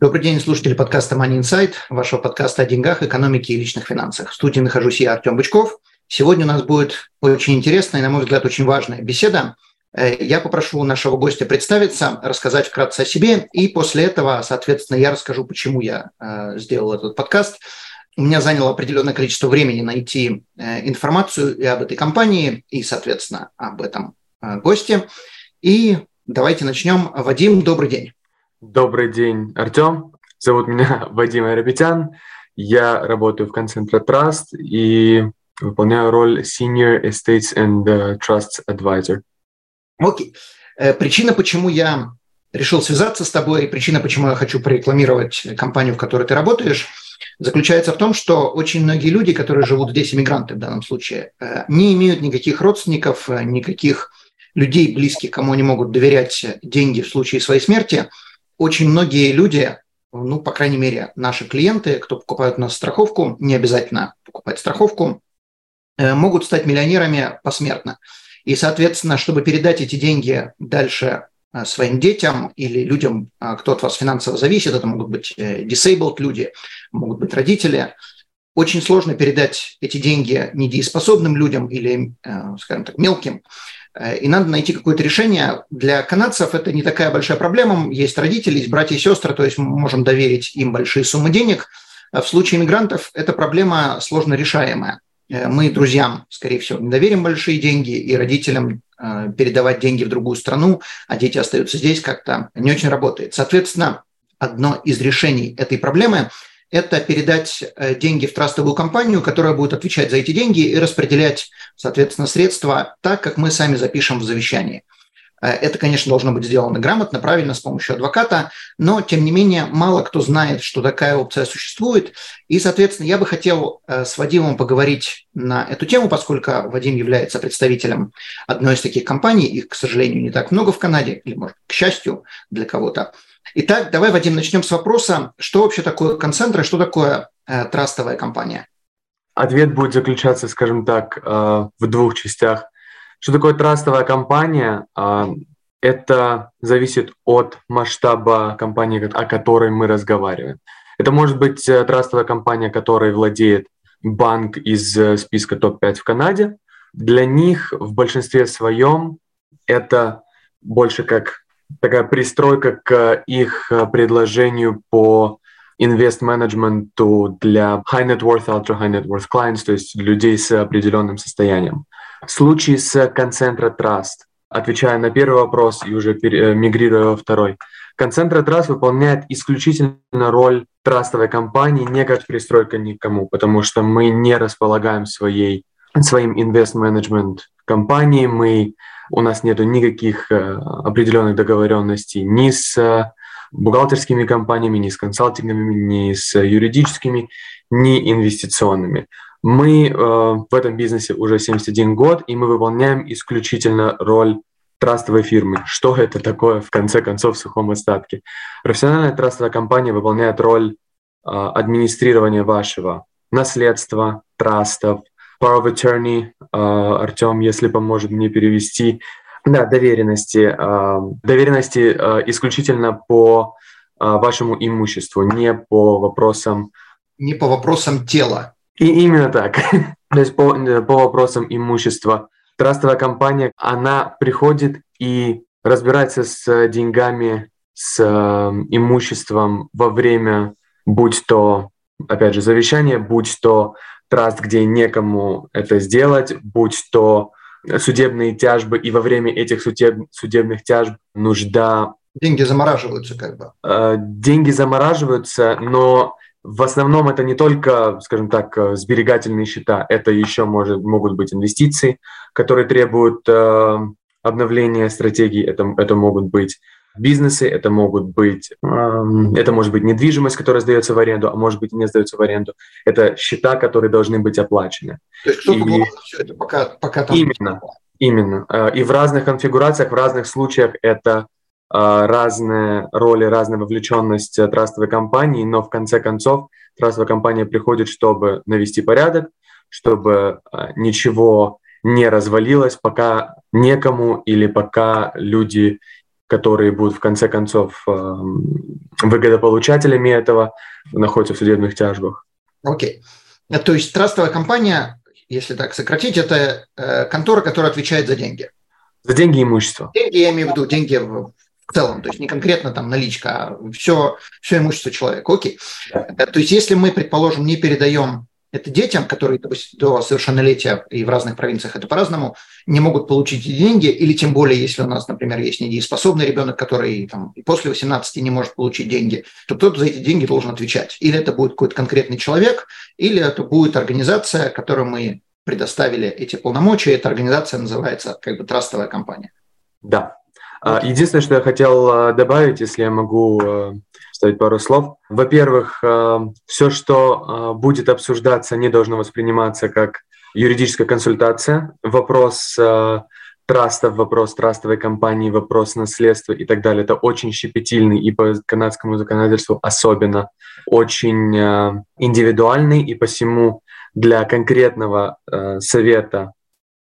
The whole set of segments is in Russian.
Добрый день, слушатели подкаста Money Insight, вашего подкаста о деньгах, экономике и личных финансах. В студии нахожусь я, Артем Бычков. Сегодня у нас будет очень интересная на мой взгляд, очень важная беседа. Э, я попрошу нашего гостя представиться, рассказать вкратце о себе, и после этого, соответственно, я расскажу, почему я э, сделал этот подкаст. У меня заняло определенное количество времени найти э, информацию и об этой компании, и, соответственно, об этом госте. И давайте начнем. Вадим, добрый день. Добрый день, Артем. Зовут меня Вадим Айрабитян. Я работаю в Concentra Trust и выполняю роль Senior Estates and uh, Trusts Advisor. Окей. Okay. Причина, почему я решил связаться с тобой, причина, почему я хочу прорекламировать компанию, в которой ты работаешь, заключается в том, что очень многие люди, которые живут здесь, иммигранты в данном случае, э, не имеют никаких родственников, э, никаких людей близких, кому они могут доверять деньги в случае своей смерти – очень многие люди, ну, по крайней мере, наши клиенты, кто покупают у нас страховку, не обязательно покупать страховку, э, могут стать миллионерами посмертно. И, соответственно, чтобы передать эти деньги дальше э, своим детям или людям, э, кто от вас финансово зависит, это могут быть disabled люди, могут быть родители, очень сложно передать эти деньги недееспособным людям или, скажем так, мелким. Э, и надо найти какое-то решение. Для канадцев это не такая большая проблема. Есть родители, есть братья и сестры, то есть мы можем доверить им большие суммы денег. А в случае иммигрантов эта проблема сложно решаемая. Э, мы друзьям, скорее всего, не доверим большие деньги, и родителям э, передавать деньги в другую страну, а дети остаются здесь, как-то не очень работает. Соответственно, одно из решений этой проблемы – это передать э, деньги в трастовую компанию, которая будет отвечать за эти деньги и распределять, соответственно, средства так, как мы сами запишем в завещании. Э, это, конечно, должно быть сделано грамотно, правильно, с помощью адвоката, но, тем не менее, мало кто знает, что такая опция существует. И, соответственно, я бы хотел э, с Вадимом поговорить на эту тему, поскольку Вадим является представителем одной из таких компаний, их, к сожалению, не так много в Канаде, или, может, к счастью для кого-то. Итак, давай, Вадим, начнем с вопроса, что вообще такое концентра, что такое э, трастовая компания? Ответ будет заключаться, скажем так, э, в двух частях. Что такое трастовая компания? Э, это зависит от масштаба компании, о которой мы разговариваем. Это может быть э, трастовая компания, которой владеет банк из э, списка топ-5 в Канаде. Для них в большинстве своем это больше как такая пристройка к их э, предложению по инвест-менеджменту для high net worth, ultra high net worth clients, то есть людей с определенным состоянием. В случае с Concentra Trust, отвечая на первый вопрос и уже э, мигрируя во второй, Concentra Trust выполняет исключительно роль трастовой компании, не как пристройка никому, потому что мы не располагаем своей, своим инвест-менеджмент компанией, мы у нас нет никаких э, определенных договоренностей ни с э, бухгалтерскими компаниями, ни с консалтинговыми, ни с юридическими, ни инвестиционными. Мы э, в этом бизнесе уже 71 год, и мы выполняем исключительно роль трастовой фирмы. Что это такое, в конце концов, в сухом остатке? Профессиональная трастовая компания выполняет роль администрирования вашего наследства, трастов, Power of Attorney, а, Артем, если поможет мне перевести. Да, доверенности. А, доверенности а, исключительно по вашему имуществу, не по вопросам... Не по вопросам тела. И именно так. То есть по, по вопросам имущества. Трастовая компания, она приходит и разбирается с деньгами, с имуществом во время, будь то, опять же, завещание, будь то траст, где некому это сделать, будь то судебные тяжбы, и во время этих судеб, судебных тяжб нужда... Деньги замораживаются как бы. Э, деньги замораживаются, но в основном это не только, скажем так, сберегательные счета, это еще может, могут быть инвестиции, которые требуют э, обновления стратегии, это, это могут быть бизнесы, это могут быть, это может быть недвижимость, которая сдается в аренду, а может быть не сдается в аренду. Это счета, которые должны быть оплачены. То есть кто-то и... все это, пока, пока там... Именно, именно. Э, и в разных конфигурациях, в разных случаях это э, разные роли, разная вовлеченность трастовой компании, но в конце концов трастовая компания приходит, чтобы навести порядок, чтобы э, ничего не развалилось, пока некому или пока люди которые будут в конце концов эм, выгодополучателями этого, находятся в судебных тяжбах. Окей. Okay. То есть трастовая компания, если так сократить, это э, контора, которая отвечает за деньги. За деньги и имущество. Деньги, я имею в виду деньги в, в целом, то есть не конкретно там наличка, а все, все имущество человека. Окей. Э, то есть если мы, предположим, не передаем это детям, которые до совершеннолетия и в разных провинциях это по-разному, не могут получить деньги, или тем более, если у нас, например, есть недееспособный ребенок, который там, и после 18 не может получить деньги, то кто-то за эти деньги должен отвечать. Или это будет какой-то конкретный человек, или это будет организация, которой мы предоставили эти полномочия. Эта организация называется как бы трастовая компания. Да. А, единственное, что я хотел а, добавить, если я могу вставить пару слов. Во-первых, э, все, что э, будет обсуждаться, не должно восприниматься как юридическая консультация. Вопрос э, трастов, вопрос трастовой компании, вопрос наследства и так далее. Это очень щепетильный и по канадскому законодательству особенно очень индивидуальный, и посему для конкретного совета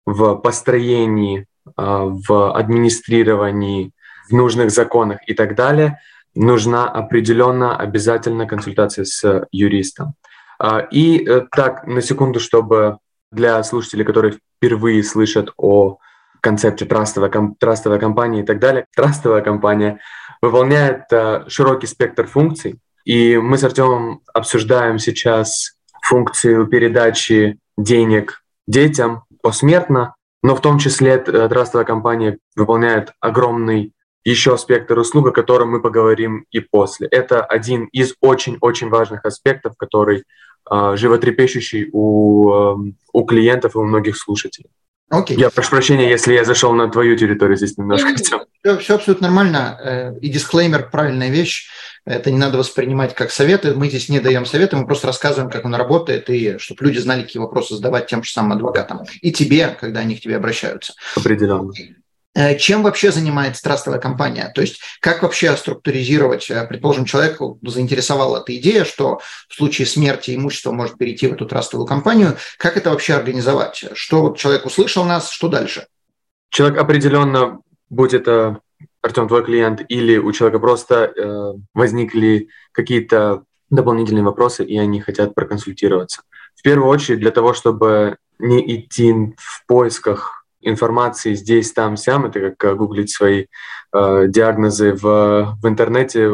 в построении, в администрировании, в нужных законах и так далее – нужна определенно обязательно консультация с юристом. А, и э, так, на секунду, чтобы для слушателей, которые впервые слышат о концепте трастовой, трастовой компании и так далее, трастовая компания выполняет э, широкий спектр функций. И мы с Артемом обсуждаем сейчас функцию передачи денег детям посмертно, но в том числе э, трастовая компания выполняет огромный еще спектр услуг, о котором мы поговорим и после. Это один из очень-очень важных аспектов, который э, животрепещущий у, э, у клиентов и у многих слушателей. Okay. Я прошу прощения, если я зашел на твою территорию здесь немножко. Все, все абсолютно нормально. Э, и дисклеймер – правильная вещь. Это не надо воспринимать как советы. Мы здесь не даем советы, мы просто рассказываем, как он работает, и чтобы люди знали, какие вопросы задавать тем же самым адвокатам. И тебе, когда они к тебе обращаются. Определенно. Э, чем вообще занимается трастовая компания? То есть как вообще структуризировать, э, предположим, человеку заинтересовала эта идея, что в случае смерти имущество может перейти в эту трастовую компанию. Как это вообще организовать? Что вот человек услышал нас, что дальше? Человек определенно, будь это Артем, твой клиент, или у человека просто э, возникли какие-то дополнительные вопросы, и они хотят проконсультироваться. В первую очередь для того, чтобы не идти в поисках информации здесь, там, сям. Это как э, гуглить свои э, диагнозы в, в интернете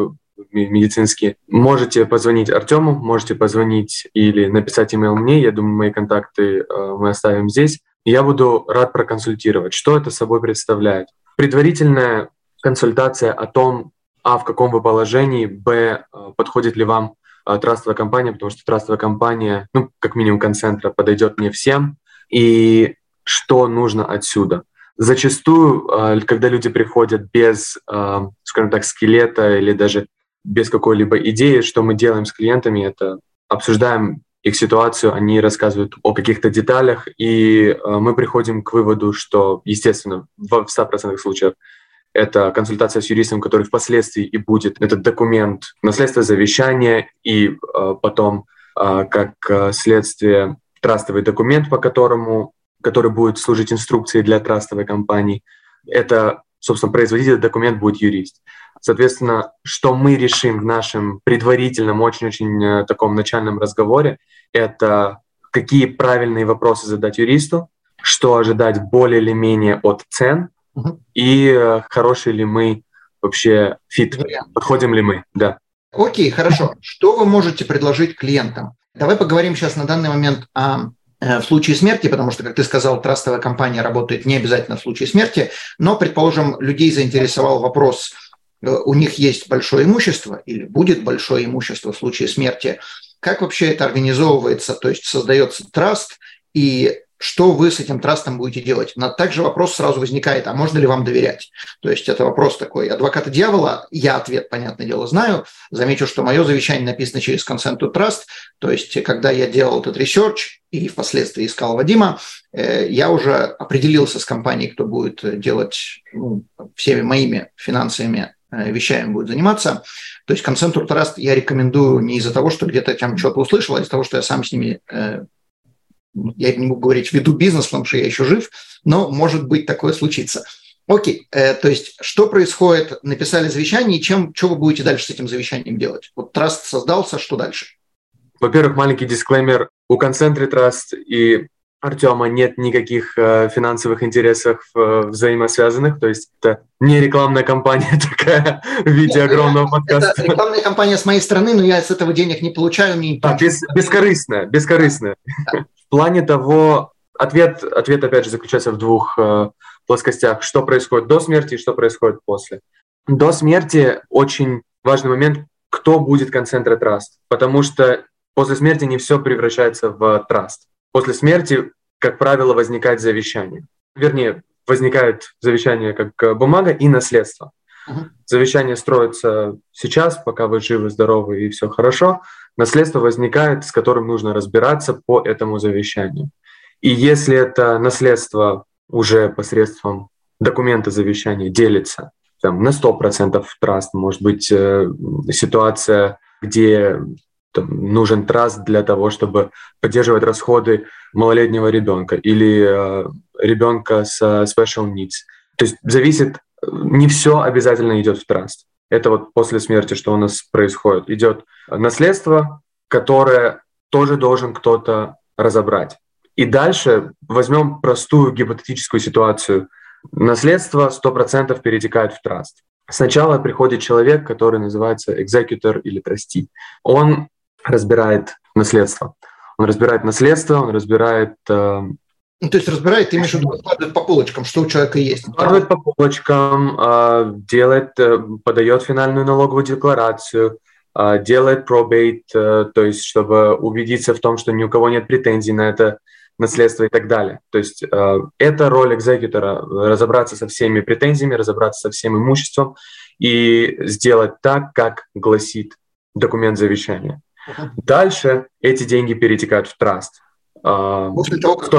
медицинские. Можете позвонить Артему, можете позвонить или написать имейл мне. Я думаю, мои контакты э, мы оставим здесь. Я буду рад проконсультировать, что это собой представляет. Предварительная консультация о том, а, в каком вы положении, б, э, подходит ли вам э, трастовая компания, потому что трастовая компания, ну, как минимум концентра, подойдет не всем. И что нужно отсюда. Зачастую, а, когда люди приходят без, а, скажем так, скелета или даже без какой-либо идеи, что мы делаем с клиентами, это обсуждаем их ситуацию, они рассказывают о каких-то деталях, и а, мы приходим к выводу, что, естественно, в 100% случаев это консультация с юристом, который впоследствии и будет этот документ наследство завещания, и потом, как следствие, трастовый документ, по которому который будет служить инструкцией для трастовой компании. Это, собственно, производитель документ будет юрист. Соответственно, что мы решим в нашем предварительном, очень-очень э, таком начальном разговоре, это какие правильные вопросы задать юристу, что ожидать более или менее от цен, угу. и э, хороший ли мы вообще фит, подходим ли мы, да. Окей, хорошо. Что вы можете предложить клиентам? Давай поговорим сейчас на данный момент о в случае смерти, потому что, как ты сказал, трастовая компания работает не обязательно в случае смерти, но, предположим, людей заинтересовал вопрос, э, у них есть большое имущество или будет большое имущество в случае смерти, как вообще это организовывается, то есть создается траст, и что вы с этим трастом будете делать. Но также вопрос сразу возникает, а можно ли вам доверять? То есть это вопрос такой адвоката дьявола. Я ответ, понятное дело, знаю. Замечу, что мое завещание написано через Consent to Trust. То есть когда я делал этот research и впоследствии искал Вадима, э, я уже определился с компанией, кто будет делать ну, всеми моими финансовыми э, вещами будет заниматься. То есть Consent to Trust я рекомендую не из-за того, что где-то там что-то услышал, а из-за того, что я сам с ними э, я не могу говорить, веду бизнес, потому что я еще жив, но может быть такое случится. Окей, э, то есть что происходит? Написали завещание, и чем, что вы будете дальше с этим завещанием делать? Вот траст создался, что дальше? Во-первых, маленький дисклеймер. У Концентри Траст и Артема нет никаких э, финансовых интересов э, взаимосвязанных, то есть это не рекламная кампания такая в виде нет, огромного я, подкаста. Это рекламная кампания с моей стороны, но я с этого денег не получаю. Мне а, без, бескорыстная, бескорыстная. Да плане того, ответ, ответ опять же заключается в двух э, плоскостях. Что происходит до смерти и что происходит после. До смерти очень важный момент, кто будет концентра траст, потому что после смерти не все превращается в траст. После смерти, как правило, возникает завещание. Вернее, возникает завещание как бумага и наследство. Завещание строится сейчас, пока вы живы, здоровы и все хорошо. Наследство возникает, с которым нужно разбираться по этому завещанию. И если это наследство уже посредством документа завещания делится там, на 100% траст, может быть э, ситуация, где там, нужен траст для того, чтобы поддерживать расходы малолетнего ребенка или э, ребенка с special needs. То есть зависит не все обязательно идет в траст. Это вот после смерти, что у нас происходит. Идет наследство, которое тоже должен кто-то разобрать. И дальше возьмем простую гипотетическую ситуацию. Наследство 100% перетекает в траст. Сначала приходит человек, который называется экзекутор или трасти. Он разбирает наследство. Он разбирает наследство, он разбирает э, ну, то есть разбирает, ты имеешь в виду, складывает по полочкам, что у человека есть. Складывает по полочкам, а, делает, э, подает финальную налоговую декларацию, а, делает пробейт, э, то есть чтобы убедиться в том, что ни у кого нет претензий на это наследство и так далее. То есть э, это роль экзекутора – разобраться со всеми претензиями, разобраться со всем имуществом и сделать так, как гласит документ завещания. Дальше эти деньги перетекают в траст. А, После того, как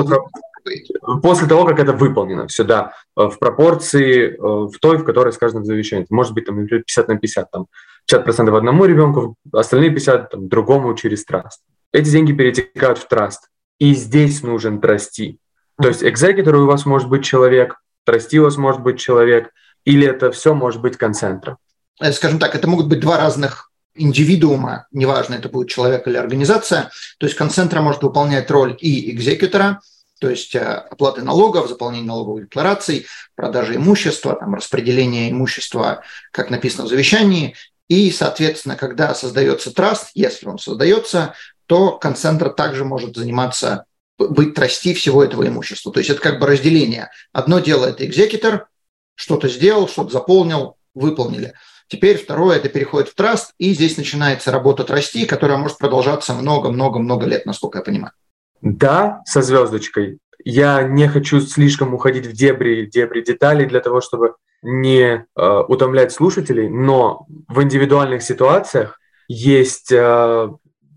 После того, как это выполнено, все, да, э, в пропорции, э, в той, в которой сказано в завещании. Может быть, там, например, 50 на 50, там, 50% одному ребенку, остальные 50 там, другому через траст. Эти деньги перетекают в траст. И здесь нужен трасти. То есть экзекутор у вас может быть человек, трасти у вас может быть человек, или это все может быть концентра. Э, скажем так, это могут быть два разных индивидуума, неважно, это будет человек или организация. То есть концентра может выполнять роль и экзекутора, то есть э, оплаты налогов, заполнение налоговых деклараций, продажа имущества, там, распределение имущества, как написано в завещании. И, соответственно, когда создается траст, если он создается, то концентр также может заниматься, быть трасти всего этого имущества. То есть это как бы разделение. Одно дело – это экзекутор, что-то сделал, что-то заполнил, выполнили. Теперь второе – это переходит в траст, и здесь начинается работа трасти, которая может продолжаться много-много-много лет, насколько я понимаю. Да, со звездочкой. Я не хочу слишком уходить в дебри, дебри деталей для того, чтобы не э, утомлять слушателей, но в индивидуальных ситуациях есть, э,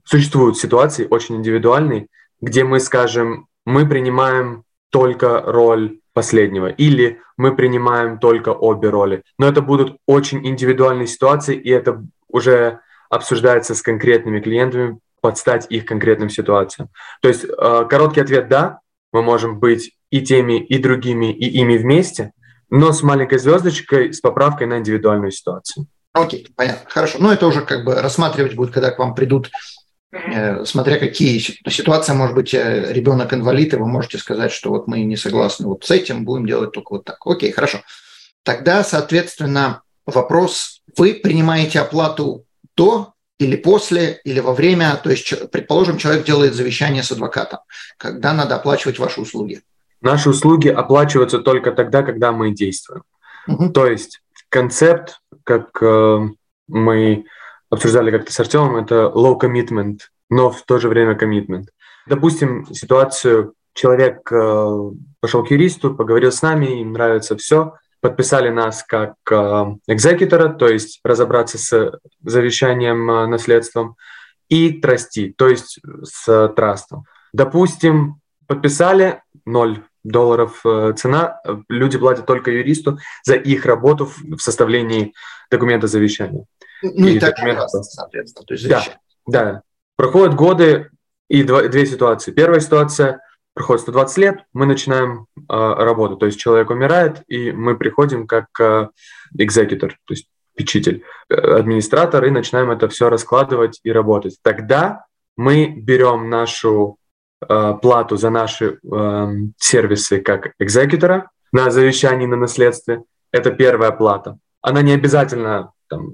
существуют ситуации очень индивидуальные, где мы скажем, мы принимаем только роль последнего, или мы принимаем только обе роли. Но это будут очень индивидуальные ситуации, и это уже обсуждается с конкретными клиентами подстать их конкретным ситуациям. То есть э, короткий ответ – да, мы можем быть и теми, и другими, и ими вместе, но с маленькой звездочкой, с поправкой на индивидуальную ситуацию. Окей, понятно, хорошо. Но это уже как бы рассматривать будет, когда к вам придут, э, смотря какие ситуации, может быть, э, ребенок инвалид, и вы можете сказать, что вот мы не согласны вот с этим, будем делать только вот так. Окей, хорошо. Тогда, соответственно, вопрос, вы принимаете оплату до или после, или во время. То есть, предположим, человек делает завещание с адвокатом. Когда надо оплачивать ваши услуги? Наши услуги оплачиваются только тогда, когда мы действуем. Угу. То есть концепт, как э, мы обсуждали как-то с Артемом, это low commitment, но в то же время commitment. Допустим, ситуацию, человек э, пошел к юристу, поговорил с нами, им нравится все, подписали нас как э, экзекутора, то есть разобраться с завещанием э, наследством, и трасти, то есть с трастом. Допустим, подписали 0 долларов цена, люди платят только юристу за их работу в составлении документа завещания. Ну и, и так документа... соответственно. То есть да, да. Проходят годы и два, две ситуации. Первая ситуация – проходит 120 лет, мы начинаем э, работу. То есть человек умирает, и мы приходим как э, экзекутор, то есть печитель, э, администратор, и начинаем это все раскладывать и работать. Тогда мы берем нашу э, плату за наши э, сервисы как экзекутора на завещании, на наследстве. Это первая плата. Она не обязательно там,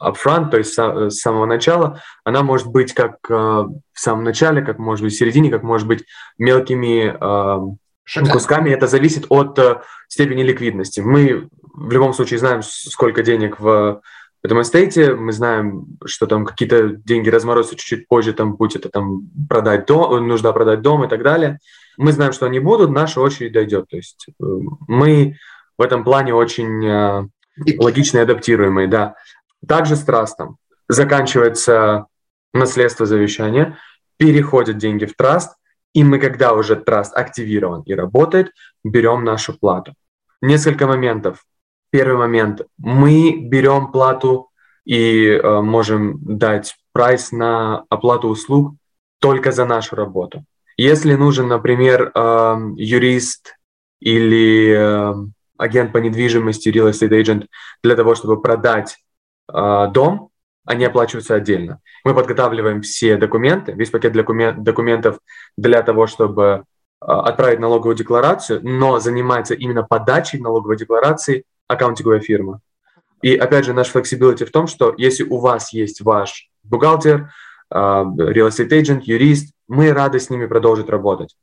upfront, то есть с самого начала, она может быть как э, в самом начале, как может быть в середине, как может быть мелкими э, кусками. Это зависит от э, степени ликвидности. Мы в любом случае знаем, сколько денег в этом эстейте, мы знаем, что там какие-то деньги разморозятся чуть-чуть позже, там будет это там продать дом, нужно продать дом и так далее. Мы знаем, что они будут, наша очередь дойдет. То есть э, мы в этом плане очень логичные, адаптируемые, да. Также с трастом. Заканчивается наследство завещания, переходят деньги в траст, и мы, когда уже траст активирован и работает, берем нашу плату. Несколько моментов. Первый момент. Мы берем плату и э, можем дать прайс на оплату услуг только за нашу работу. Если нужен, например, э, юрист или э, агент по недвижимости, real estate agent, для того, чтобы продать э, дом, они оплачиваются отдельно. Мы подготавливаем все документы, весь пакет документ, документов для того, чтобы э, отправить налоговую декларацию, но занимается именно подачей налоговой декларации аккаунтинговая фирма. И опять же, наш flexibility в том, что если у вас есть ваш бухгалтер, э, real estate agent, юрист, мы рады с ними продолжить работать.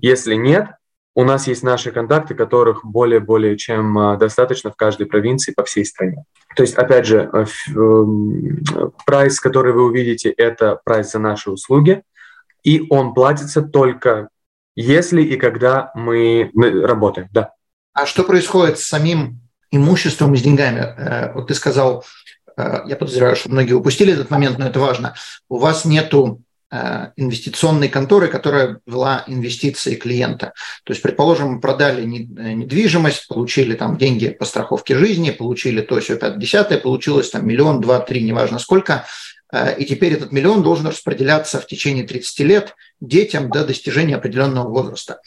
Если нет, у нас есть наши контакты, которых более-более чем а, достаточно в каждой провинции по всей стране. То есть, опять же, э, эм, прайс, который вы увидите, это прайс за наши услуги, и он платится только если и когда мы работаем, да. А что происходит с самим имуществом и с деньгами? Э, вот ты сказал, э, я подозреваю, что многие упустили этот момент, но это важно. У вас нету инвестиционной конторы, которая вела инвестиции клиента. То есть, предположим, мы продали э, недвижимость, получили там деньги по страховке жизни, получили то, все, 5 десятое, получилось там миллион, два, три, неважно сколько, э, и теперь этот миллион должен распределяться в течение 30 лет детям до достижения определенного возраста.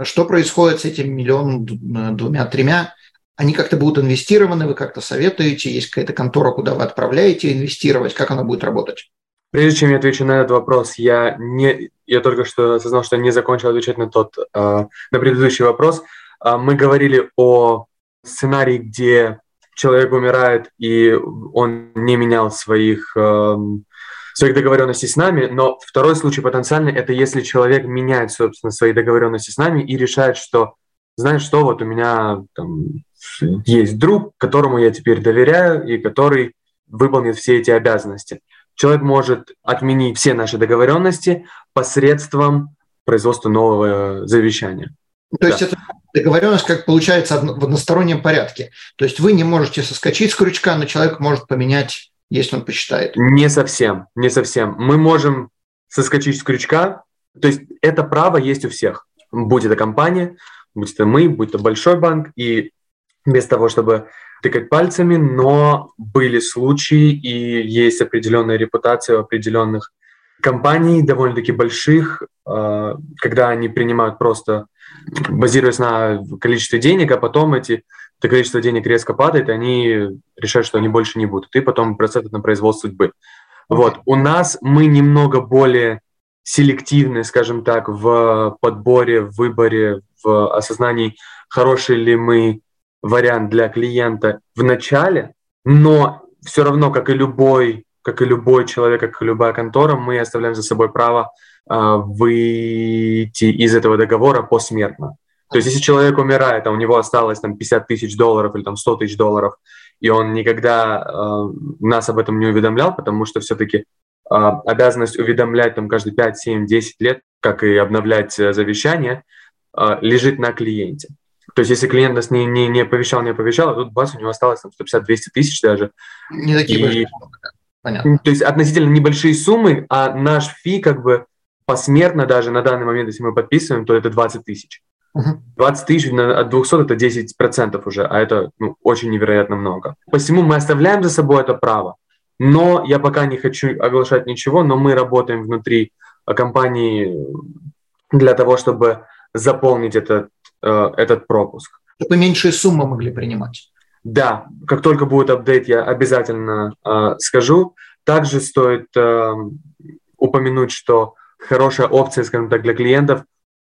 Что происходит с этим миллионом, двумя, тремя? Они как-то будут инвестированы, вы как-то советуете, есть какая-то контора, куда вы отправляете инвестировать, как она будет работать? Прежде чем я отвечу на этот вопрос, я, не, я только что осознал, что не закончил отвечать на тот, э, на предыдущий вопрос. Э, мы говорили о сценарии, где человек умирает, и он не менял своих, э, своих договоренностей с нами, но второй случай потенциальный – это если человек меняет, собственно, свои договоренности с нами и решает, что, знаешь что, вот у меня там, есть друг, которому я теперь доверяю, и который выполнит все эти обязанности – человек может отменить все наши договоренности посредством производства нового завещания. То да. есть это договоренность, как получается, в одностороннем порядке. То есть вы не можете соскочить с крючка, но человек может поменять, если он посчитает. Не совсем, не совсем. Мы можем соскочить с крючка, то есть это право есть у всех. Будь это компания, будь это мы, будь это большой банк, и без того, чтобы тыкать пальцами, но были случаи и есть определенная репутация у определенных компаний, довольно-таки больших, а, когда они принимают просто, базируясь на количестве денег, а потом эти, это количество денег резко падает, и они решают, что они больше не будут. И потом это на произвол судьбы. Вот. У нас мы немного более селективны, скажем так, в подборе, в выборе, в осознании, хорошие ли мы вариант для клиента в начале, но все равно, как и любой, как и любой человек, как и любая контора, мы оставляем за собой право э, выйти из этого договора посмертно. То есть, если человек умирает, а у него осталось там 50 тысяч долларов или там 100 тысяч долларов, и он никогда э, нас об этом не уведомлял, потому что все-таки э, обязанность уведомлять там каждые 5, 7, 10 лет, как и обновлять э, завещание, э, лежит на клиенте. То есть если клиент нас не, не, не оповещал, не оповещал, а тут бац, у него осталось там 150-200 тысяч даже. Не такие и, большие Понятно. То есть относительно небольшие суммы, а наш фи как бы посмертно даже на данный момент, если мы подписываем, то это 20 тысяч. 20 тысяч от 200 это 10 процентов уже, а это ну, очень невероятно много. Посему мы оставляем за собой это право, но я пока не хочу оглашать ничего, но мы работаем внутри компании для того, чтобы заполнить этот, э, этот пропуск. Чтобы меньшие суммы могли принимать. Да, как только будет апдейт, я обязательно э, скажу. Также стоит э, упомянуть, что хорошая опция, скажем так, для клиентов,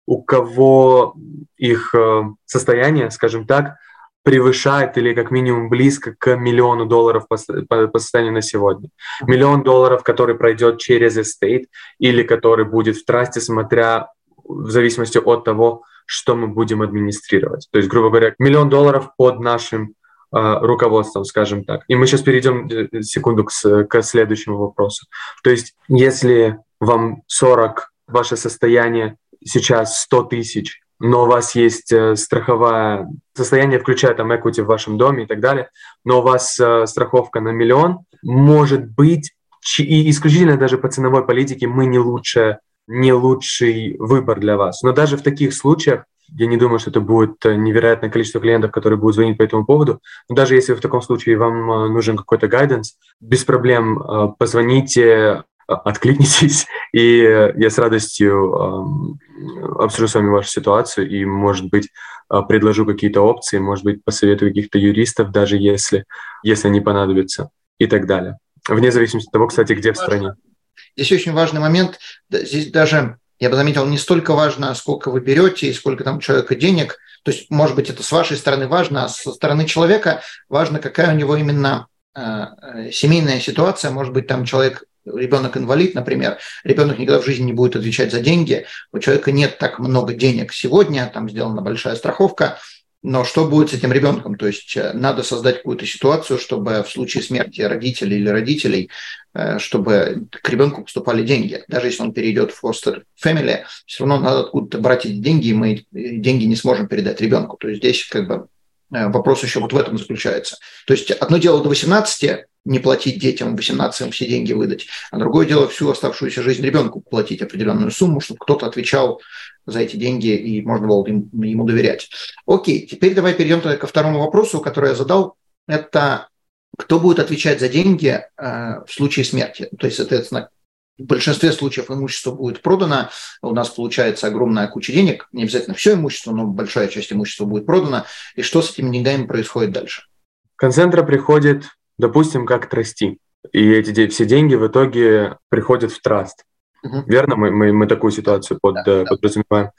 у кого их э, состояние, скажем так, превышает или как минимум близко к миллиону долларов по, по, по состоянию на сегодня. Миллион долларов, который пройдет через estate или который будет в трасте, смотря в зависимости от того, что мы будем администрировать. То есть, грубо говоря, миллион долларов под нашим э, руководством, скажем так. И мы сейчас перейдем э, секунду к, к следующему вопросу. То есть, если вам 40, ваше состояние сейчас 100 тысяч, но у вас есть э, страховое состояние, включая там equity в вашем доме и так далее, но у вас э, страховка на миллион, может быть, и исключительно даже по ценовой политике мы не лучше не лучший выбор для вас. Но даже в таких случаях я не думаю, что это будет э, невероятное количество клиентов, которые будут звонить по этому поводу. Но даже если в таком случае вам э, нужен какой-то гайденс, без проблем э, позвоните, откликнитесь, и я с радостью обсужу с вами вашу ситуацию и, может быть, предложу какие-то опции, может быть, посоветую каких-то юристов, даже если, если они понадобятся и так далее. Вне зависимости от того, кстати, где в стране. Здесь очень важный момент. Здесь даже, я бы заметил, не столько важно, сколько вы берете и сколько там человека денег. То есть, может быть, это с вашей стороны важно, а со стороны человека важно, какая у него именно э, э, семейная ситуация. Может быть, там человек ребенок инвалид, например, ребенок никогда в жизни не будет отвечать за деньги, у человека нет так много денег сегодня, там сделана большая страховка, но что будет с этим ребенком? То есть э, надо создать какую-то ситуацию, чтобы в случае смерти родителей или родителей, э, чтобы к ребенку поступали деньги. Даже если он перейдет в foster family, все равно надо откуда-то брать эти деньги, и мы деньги не сможем передать ребенку. То есть здесь как бы э, вопрос еще вот в этом заключается. То есть одно дело до 18 не платить детям, 18 все деньги выдать, а другое дело всю оставшуюся жизнь ребенку платить определенную сумму, чтобы кто-то отвечал за эти деньги, и можно было ему доверять. Окей, теперь давай перейдем ко второму вопросу, который я задал. Это кто будет отвечать за деньги э, в случае смерти? То есть, соответственно, в большинстве случаев имущество будет продано, у нас получается огромная куча денег, не обязательно все имущество, но большая часть имущества будет продана. И что с этими деньгами происходит дальше? Концентра приходит, допустим, как трасти. И эти все деньги в итоге приходят в траст. Угу. Верно? Мы, мы, мы такую ситуацию под, да, э, подразумеваем.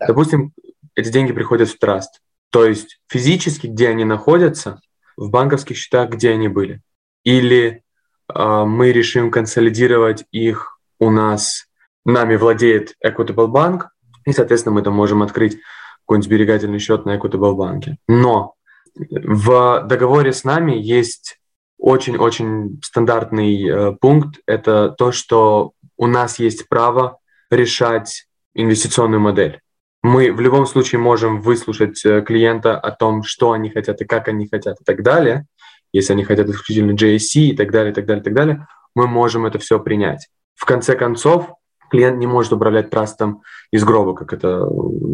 Да. Допустим, эти деньги приходят в траст. То есть физически, где они находятся, в банковских счетах, где они были. Или мы решим консолидировать их у нас, нами владеет Equitable Bank, и, соответственно, мы там можем открыть какой-нибудь сберегательный счет на Equitable банке. Но в договоре с нами есть очень-очень стандартный э, пункт. Это то, что у нас есть право решать инвестиционную модель. Мы в любом случае можем выслушать э, клиента о том, что они хотят и как они хотят и так далее. Если они хотят исключительно JSC и так далее, и так далее, и так далее, мы можем это все принять. В конце концов, клиент не может управлять трастом из гроба, как это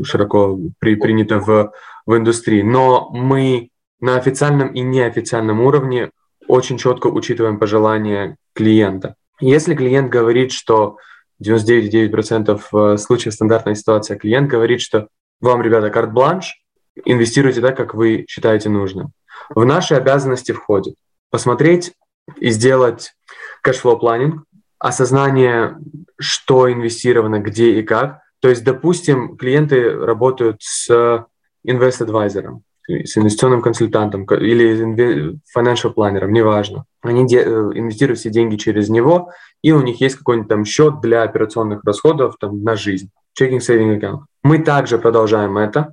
широко при, принято в, в индустрии. Но мы на официальном и неофициальном уровне очень четко учитываем пожелания клиента. Если клиент говорит, что 99,9% э, случаев стандартная ситуация, клиент говорит, что вам, ребята, карт-бланш, инвестируйте так, как вы считаете нужным. В наши обязанности входит посмотреть и сделать cash flow planning, осознание, что инвестировано, где и как. То есть, допустим, клиенты работают с invest-advisor ом с инвестиционным консультантом или financial planner ом, неважно. Они инвестируют все деньги через него, и у них есть какой-нибудь там счет для операционных расходов там, на жизнь, checking saving account. Мы также продолжаем это.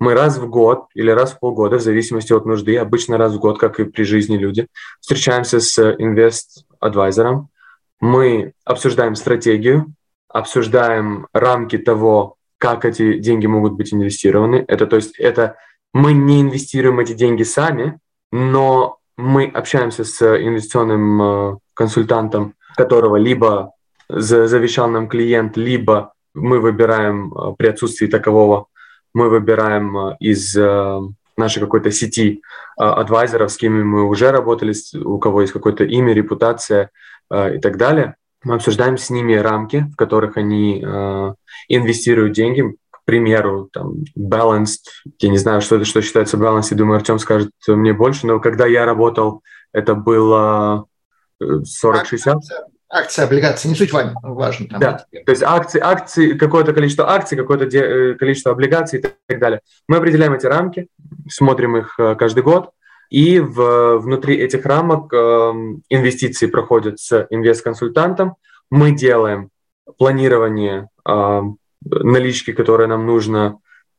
Мы раз в год или раз в полгода, в зависимости от нужды, обычно раз в год, как и при жизни люди, встречаемся с инвест-адвайзером. Мы обсуждаем стратегию, обсуждаем рамки того, как эти деньги могут быть инвестированы. Это то есть это мы не инвестируем эти деньги сами, но мы общаемся с инвестиционным э, консультантом, которого либо завещал нам клиент, либо мы выбираем э, при отсутствии такового, мы выбираем э, из нашей какой-то сети адвайзеров, с кем мы уже работали, у кого есть какое-то имя, репутация и так далее. Мы обсуждаем с ними рамки, в которых они инвестируют деньги, примеру, там, balanced, я не знаю, что это, что считается balanced, я думаю, Артем скажет мне больше, но когда я работал, это было 40-60. Акция, облигации, не суть важно. важно там, да, то есть акции, акции, какое-то количество акций, какое-то э, количество облигаций и так далее. Мы определяем эти рамки, смотрим их э, каждый год, и в, внутри этих рамок э, инвестиции проходят с инвест-консультантом. Мы делаем планирование э, налички, которые нам нужно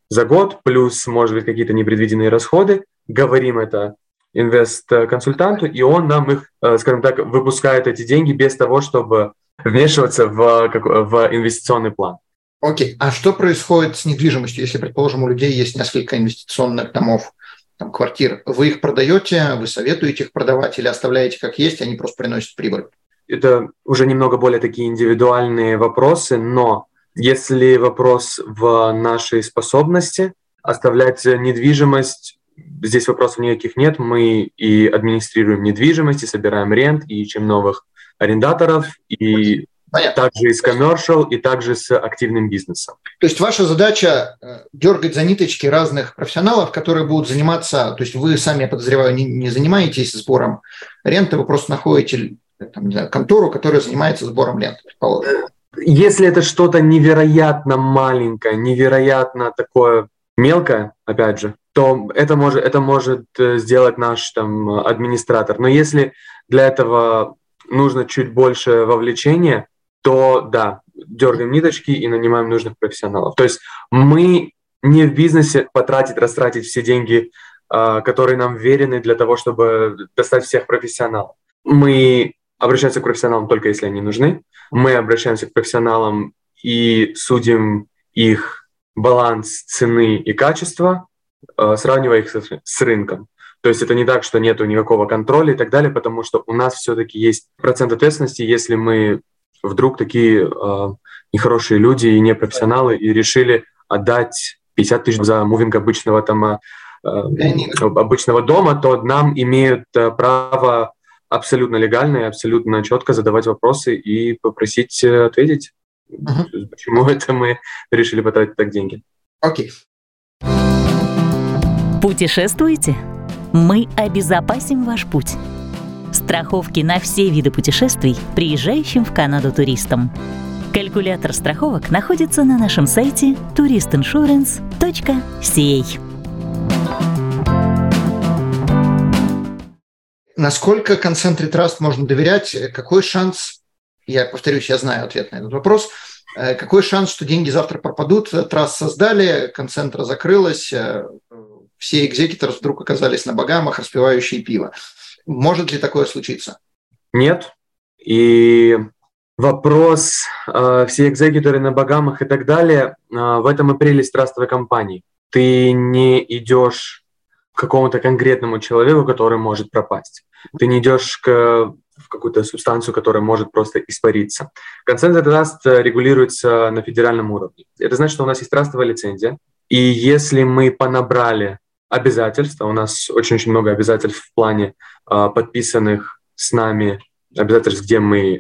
за год, плюс, может быть, какие-то непредвиденные расходы, говорим это инвест-консультанту, и он нам их, э, скажем так, выпускает эти деньги без того, чтобы вмешиваться в, в инвестиционный план. Окей, okay. а что происходит с недвижимостью, если, предположим, у людей есть несколько инвестиционных домов, там, квартир? Вы их продаете, вы советуете их продавать или оставляете как есть, они просто приносят прибыль? Это уже немного более такие индивидуальные вопросы, но если вопрос в нашей способности оставлять недвижимость, здесь вопросов никаких нет. Мы и администрируем недвижимость, и собираем рент, и ищем новых арендаторов, и Понятно. также и с commercial, и также с активным бизнесом. То есть ваша задача э, дергать за ниточки разных профессионалов, которые будут заниматься, то есть вы сами, я подозреваю, не, не занимаетесь сбором ренты, вы просто находите там, не знаю, контору, которая занимается сбором ренты, предположим если это что-то невероятно маленькое, невероятно такое мелкое, опять же, то это может, это может э, сделать наш там администратор. Но если для этого нужно чуть больше вовлечения, то да, дергаем ниточки и нанимаем нужных профессионалов. То есть мы не в бизнесе потратить, растратить все деньги, а, которые нам верены для того, чтобы достать всех профессионалов. Мы обращаемся к профессионалам только если они нужны. Мы обращаемся к профессионалам и судим их баланс цены и качества, сравнивая их с рынком. То есть это не так, что нет никакого контроля и так далее, потому что у нас все-таки есть процент ответственности, если мы вдруг такие э, нехорошие люди и непрофессионалы и решили отдать 50 тысяч за мувинг обычного там, э, обычного дома, то нам имеют э, право абсолютно легально и абсолютно четко задавать вопросы и попросить э, ответить, uh-huh. почему это мы решили потратить так деньги. Окей. Okay. Путешествуете? Мы обезопасим ваш путь. Страховки на все виды путешествий приезжающим в Канаду туристам. Калькулятор страховок находится на нашем сайте touristinsurance.ca. насколько Concentric Trust можно доверять, какой шанс, я повторюсь, я знаю ответ на этот вопрос, э, какой шанс, что деньги завтра пропадут, Траст создали, концентра закрылась, э, все экзекуторы вдруг оказались на Багамах, распивающие пиво. Может ли такое случиться? Нет. И вопрос, э, все экзекуторы на Багамах и так далее, в этом и прелесть трастовой компании. Ты не идешь к какому-то конкретному человеку, который может пропасть. Ты не идешь к, в какую-то субстанцию, которая может просто испариться. Консент траст регулируется на федеральном уровне. Это значит, что у нас есть трастовая лицензия, и если мы понабрали обязательства, у нас очень-очень много обязательств в плане э, подписанных с нами обязательств, где мы э,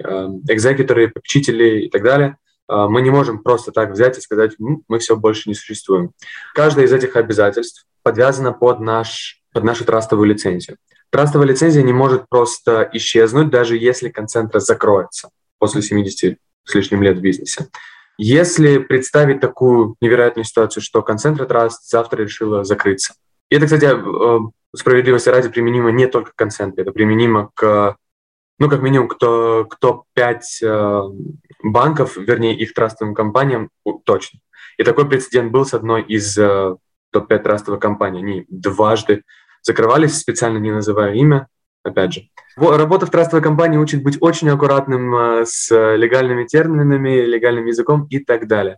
экзекуторы, попечители и так далее, э, мы не можем просто так взять и сказать, мы все больше не существуем. Каждое из этих обязательств подвязана под, наш, под нашу трастовую лицензию. Трастовая лицензия не может просто исчезнуть, даже если концентра закроется после 70 с лишним лет в бизнесе. Если представить такую невероятную ситуацию, что концентра траст завтра решила закрыться. И это, кстати, э, справедливости ради применимо не только к концентре, это применимо к, ну, как минимум, к, к топ-5 э, банков, вернее, их трастовым компаниям точно. И такой прецедент был с одной из э, топ-5 трастовых компаний. Они дважды закрывались, специально не называя имя, опять же. Работа в трастовой компании учит быть очень аккуратным с легальными терминами, легальным языком и так далее.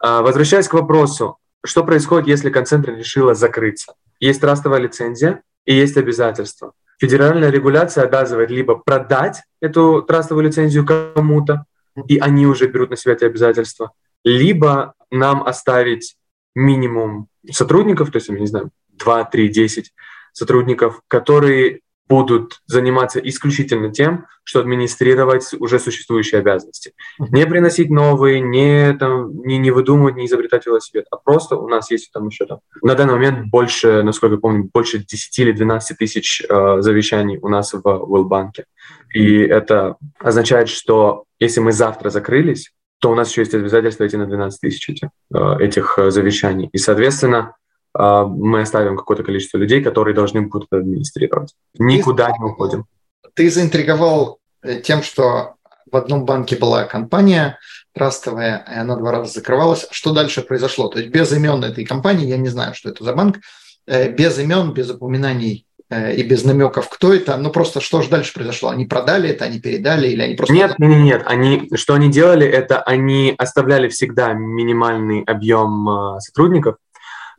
А, возвращаясь к вопросу, что происходит, если концентра решила закрыться? Есть трастовая лицензия и есть обязательства. Федеральная регуляция обязывает либо продать эту трастовую лицензию кому-то, и они уже берут на себя эти обязательства, либо нам оставить минимум сотрудников, то есть, я не знаю, 2, 3, 10 сотрудников, которые будут заниматься исключительно тем, что администрировать уже существующие обязанности. Не приносить новые, не, там, не, не выдумывать, не изобретать велосипед, а просто у нас есть там еще там. На данный момент больше, насколько я помню, больше 10 или 12 тысяч э, завещаний у нас в Уэллбанке. И это означает, что если мы завтра закрылись, то у нас еще есть обязательство идти на 12 тысяч этих, э, этих э, завещаний. И, соответственно, мы оставим какое-то количество людей, которые должны будут администрировать. Никуда не уходим. Ты заинтриговал э, тем, что в одном банке была компания трастовая, и она два раза закрывалась. Что дальше произошло? То есть без имен этой компании, я не знаю, что это за банк, э, без имен, без упоминаний э, и без намеков, кто это, ну просто что же дальше произошло? Они продали это, они передали или они просто... Нет, нет, нет, они, что они делали, это они оставляли всегда минимальный объем сотрудников,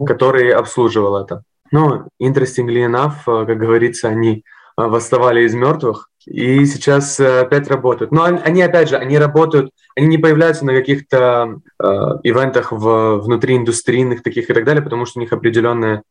который обслуживал это. Ну, interestingly enough, э, как говорится, они э, восставали из мертвых и сейчас э, опять работают. Но они, опять же, они работают, они не появляются на каких-то э, ивентах в, внутри индустрийных таких и так далее, потому что у них определенная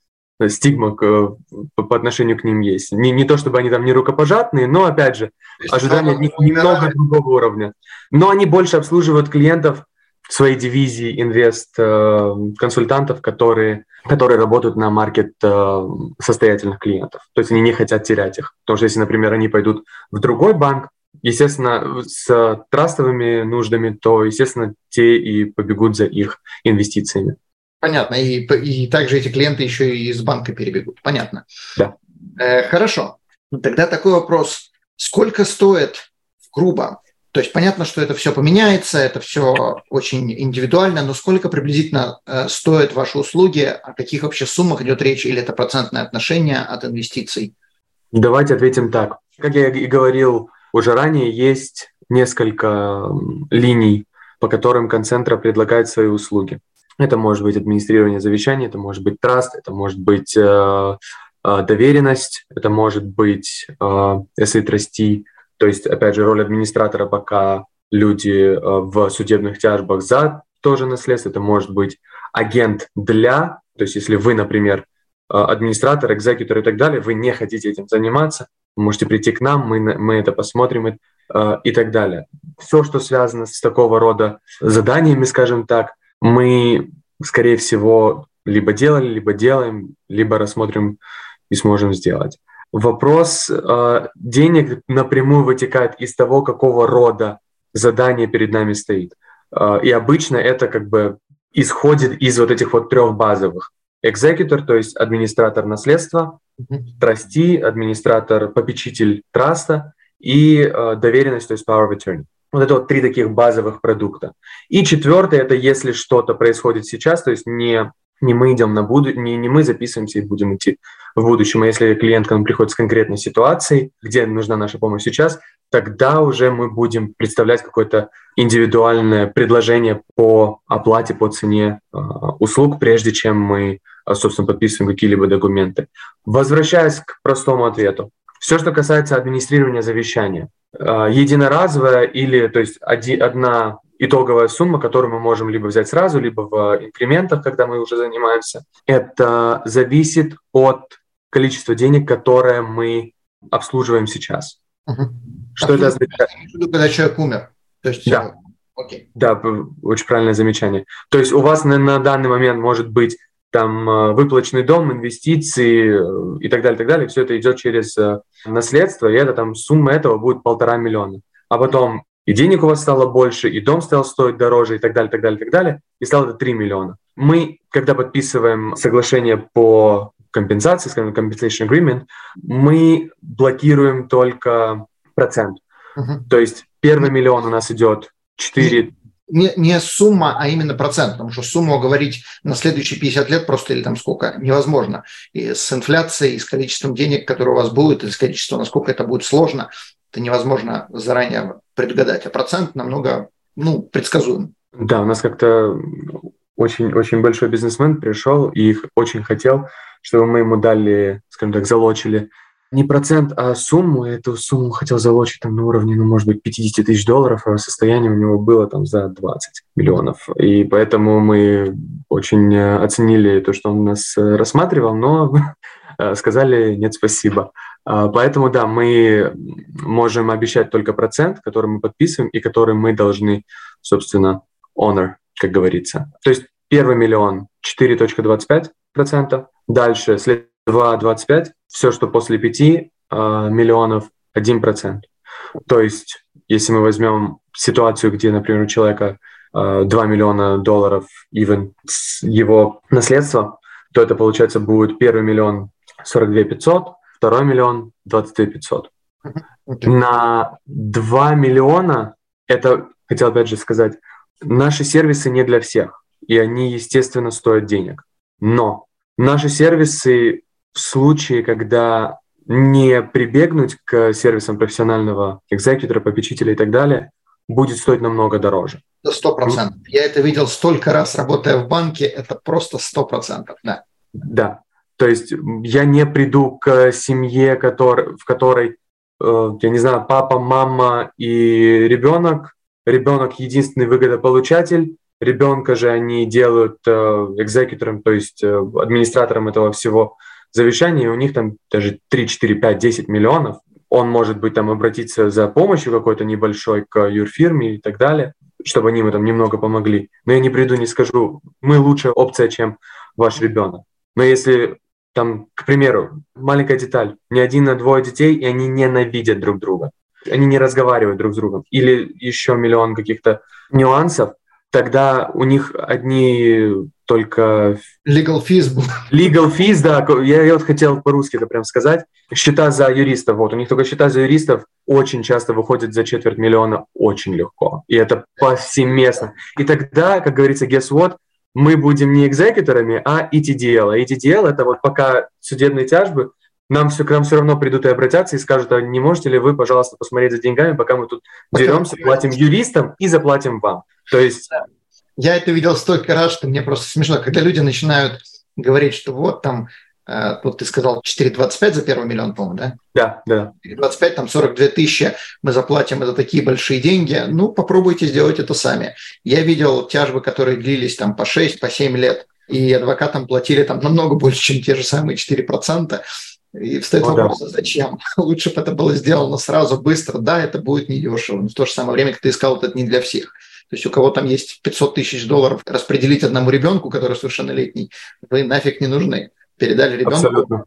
стигма к, по отношению к ним есть. Не, не то, чтобы они там не рукопожатные, но, опять же, ожидания от них немного другого уровня. Но они больше обслуживают клиентов своей дивизии инвест э, консультантов, которые, которые работают на маркет э, состоятельных клиентов. То есть они не хотят терять их. Потому что если, например, они пойдут в другой банк, естественно, с трастовыми нуждами, то, естественно, те и побегут за их инвестициями. Понятно. И, и также эти клиенты еще и из банка перебегут. Понятно. Да. Э, хорошо. Тогда такой вопрос. Сколько стоит грубо то есть понятно, что это все поменяется, это все очень индивидуально, но сколько приблизительно э, стоят ваши услуги, о каких вообще суммах идет речь, или это процентное отношение от инвестиций? Давайте ответим так. Как я и говорил уже ранее, есть несколько линий, по которым концентра предлагает свои услуги. Это может быть администрирование завещаний, это может быть траст, это может быть э, э, доверенность, это может быть, э, если трасти, то есть, опять же, роль администратора, пока люди э, в судебных тяжбах за тоже наследство, это может быть агент для, то есть если вы, например, э, администратор, экзекутор и так далее, вы не хотите этим заниматься, можете прийти к нам, мы, мы это посмотрим и, э, и так далее. Все, что связано с такого рода заданиями, скажем так, мы, скорее всего, либо делали, либо делаем, либо рассмотрим и сможем сделать. Вопрос э, денег напрямую вытекает из того, какого рода задание перед нами стоит. Э, и обычно это как бы исходит из вот этих вот трех базовых. Экзекутор, то есть администратор наследства, трасти, администратор, попечитель траста и э, доверенность, то есть power of attorney. Вот это вот три таких базовых продукта. И четвертое, это если что-то происходит сейчас, то есть не не мы идем на будущее, не, не мы записываемся и будем идти в будущем, а если клиент к нам приходит с конкретной ситуацией, где нужна наша помощь сейчас, тогда уже мы будем представлять какое-то индивидуальное предложение по оплате, по цене э, услуг, прежде чем мы, а, собственно, подписываем какие-либо документы. Возвращаясь к простому ответу. Все, что касается администрирования завещания, э, единоразовое или, то есть, один, одна итоговая сумма, которую мы можем либо взять сразу, либо в инкрементах, когда мы уже занимаемся. Это зависит от количества денег, которое мы обслуживаем сейчас. Угу. Что это означает? Когда человек умер. То есть, да. Окей. Да, очень правильное замечание. То есть у вас на, на данный момент может быть там э, выплаченный дом, инвестиции э, и так далее, так далее. Все это идет через э, наследство, и это там сумма этого будет полтора миллиона. А потом и денег у вас стало больше, и дом стал стоить дороже, и так далее, так далее, так далее, и стало это 3 миллиона. Мы, когда подписываем соглашение по компенсации, скажем, compensation agreement, мы блокируем только процент. Uh-huh. То есть первый миллион у нас идет 4 не, не сумма, а именно процент, потому что сумму говорить на следующие 50 лет просто или там сколько невозможно. И с инфляцией, и с количеством денег, которые у вас будет, и с количеством, насколько это будет сложно, это невозможно заранее предугадать, а процент намного ну, предсказуем. Да, у нас как-то очень, очень большой бизнесмен пришел и очень хотел, чтобы мы ему дали, скажем так, залочили не процент, а сумму. Эту сумму хотел залочить там на уровне, ну, может быть, 50 тысяч долларов, а состояние у него было там за 20 миллионов. И поэтому мы очень э, оценили то, что он нас э, рассматривал, но сказали нет, спасибо. А, поэтому, да, мы можем обещать только процент, который мы подписываем и который мы должны, собственно, honor, как говорится. То есть первый миллион 4.25%, дальше след 2,25, все, что после 5 э, миллионов, 1%. То есть, если мы возьмем ситуацию, где, например, у человека э, 2 миллиона долларов even его наследства, то это, получается, будет первый миллион 42 500, второй миллион 23 500. Okay. На 2 миллиона, это, хотел опять же сказать, наши сервисы не для всех, и они, естественно, стоят денег. Но наши сервисы в случае, когда не прибегнуть к сервисам профессионального экзекутора, попечителя и так далее, будет стоить намного дороже. Сто процентов. Я это видел столько раз, работая в банке, это просто сто процентов, да. Да. То есть я не приду к семье, который, в которой, э, я не знаю, папа, мама и ребенок. Ребенок единственный выгодополучатель. Ребенка же они делают э, экзекутором, то есть э, администратором этого всего завещание, у них там даже 3, 4, 5, 10 миллионов, он может быть там обратиться за помощью какой-то небольшой к юрфирме и так далее, чтобы они ему там немного помогли. Но я не приду, не скажу, мы лучшая опция, чем ваш ребенок. Но если там, к примеру, маленькая деталь, не один, а двое детей, и они ненавидят друг друга, они не разговаривают друг с другом, или еще миллион каких-то нюансов, тогда у них одни только... Legal fees. Legal fees, да, я, я вот хотел по-русски это прям сказать. Счета за юристов, вот, у них только счета за юристов очень часто выходят за четверть миллиона очень легко. И это повсеместно. И тогда, как говорится, guess what, мы будем не экзекуторами, а ETDL. А ETDL – это вот пока судебные тяжбы, нам все, к нам все равно придут и обратятся и скажут, а не можете ли вы, пожалуйста, посмотреть за деньгами, пока мы тут деремся, платим юристам и заплатим вам. То есть... Я это видел столько раз, что мне просто смешно, когда люди начинают говорить, что вот там, вот ты сказал 4,25 за первый миллион, по-моему, да? Да, да. 4,25, там 42 тысячи мы заплатим, это такие большие деньги. Ну, попробуйте сделать это сами. Я видел тяжбы, которые длились там по 6, по 7 лет, и адвокатам платили там намного больше, чем те же самые 4%. И встает О, вопрос, да. зачем? Лучше бы это было сделано сразу, быстро. Да, это будет недешево, но в то же самое время, как ты сказал, это не для всех. То есть у кого там есть 500 тысяч долларов распределить одному ребенку, который совершеннолетний, вы нафиг не нужны. Передали ребенку, Абсолютно.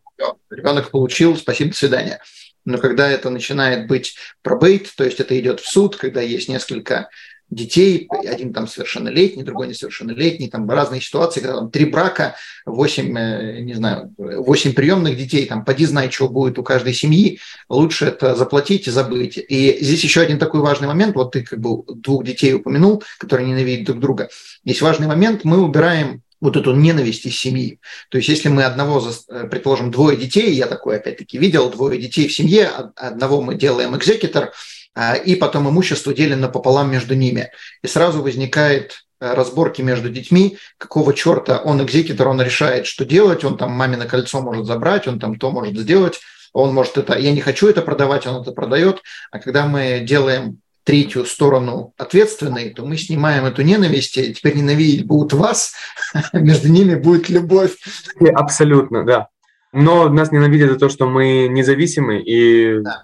ребенок получил, спасибо, до свидания. Но когда это начинает быть пробейт, то есть это идет в суд, когда есть несколько детей, один там совершеннолетний, другой несовершеннолетний, там разные ситуации, когда там три брака, восемь, э, не знаю, восемь приемных детей, там поди знай, что будет у каждой семьи, лучше это заплатить и забыть. И здесь еще один такой важный момент, вот ты как бы двух детей упомянул, которые ненавидят друг друга. Есть важный момент, мы убираем вот эту ненависть из семьи. То есть если мы одного, э, предположим, двое детей, я такой опять-таки видел, двое детей в семье, одного мы делаем экзекутор, а, и потом имущество делено пополам между ними. И сразу возникает э, разборки между детьми, какого черта он экзекутор, он решает, что делать, он там мамино кольцо может забрать, он там то может сделать, он может это, я не хочу это продавать, он это продает, а когда мы делаем третью сторону ответственной, то мы снимаем эту ненависть, и теперь ненавидеть будут вас, между ними будет любовь. Абсолютно, да. Но нас ненавидят за то, что мы независимы, и да.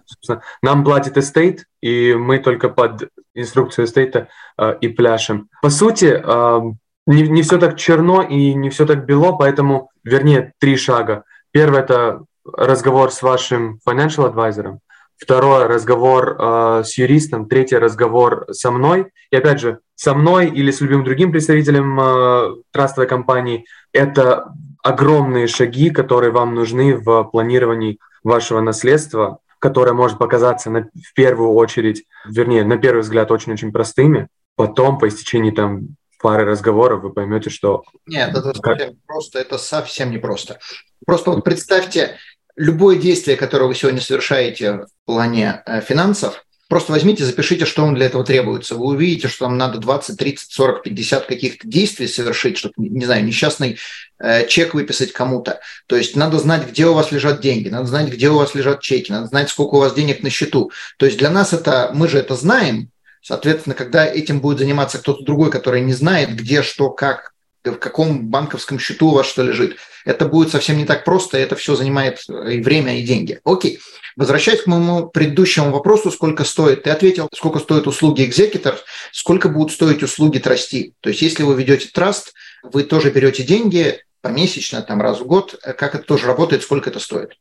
нам платит estate, и мы только под инструкцию estate а э, и пляшем. По сути, э, не, не все так черно и не все так бело, поэтому, вернее, три шага. Первый – это разговор с вашим financial advisor. Второе – разговор э, с юристом. Третий – разговор со мной. И опять же, со мной или с любым другим представителем э, трастовой компании – это огромные шаги, которые вам нужны в планировании вашего наследства, которое может показаться на, в первую очередь, вернее, на первый взгляд очень-очень простыми, потом по истечении там пары разговоров вы поймете, что... Нет, это совсем просто, это совсем не просто. Просто вот представьте, любое действие, которое вы сегодня совершаете в плане э, финансов, Просто возьмите, запишите, что вам для этого требуется. Вы увидите, что вам надо 20, 30, 40, 50 каких-то действий совершить, чтобы, не знаю, несчастный э, чек выписать кому-то. То есть надо знать, где у вас лежат деньги, надо знать, где у вас лежат чеки, надо знать, сколько у вас денег на счету. То есть для нас это, мы же это знаем, Соответственно, когда этим будет заниматься кто-то другой, который не знает, где, что, как, в каком банковском счету у вас что лежит, это будет совсем не так просто, это все занимает и время, и деньги. Окей. Возвращаясь к моему предыдущему вопросу, сколько стоит, ты ответил, сколько стоят услуги экзекутор, сколько будут стоить услуги трасти. То есть если вы ведете траст, вы тоже берете деньги помесячно, там раз в год, как это тоже работает, сколько это стоит?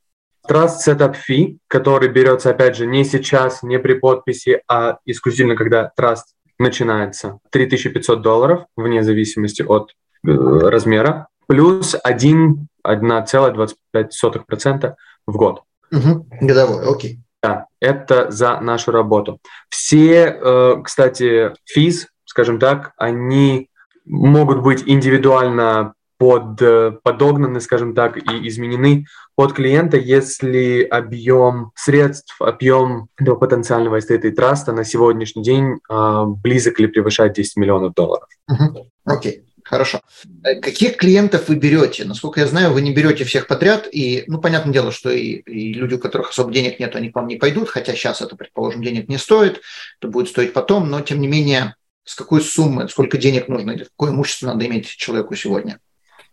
Trust Setup Fee, который берется, опять же, не сейчас, не при подписи, а исключительно, когда Trust начинается. 3500 долларов, вне зависимости от э, размера, плюс 1,25% в год. Угу. Годовой, окей. Да, это за нашу работу. Все, э, кстати, физ, скажем так, они могут быть индивидуально под, э, подогнаны, скажем так, и изменены под клиента, если объем средств, объем этого потенциального эстейта и траста на сегодняшний день э, близок или превышает 10 миллионов долларов. Окей. Okay. Хорошо. Э, каких клиентов вы берете? Насколько я знаю, вы не берете всех подряд, и, ну, понятное дело, что и, и люди, у которых особо денег нет, они к вам не пойдут, хотя сейчас это, предположим, денег не стоит, это будет стоить потом, но, тем не менее, с какой суммы, сколько денег нужно, или какое имущество надо иметь человеку сегодня?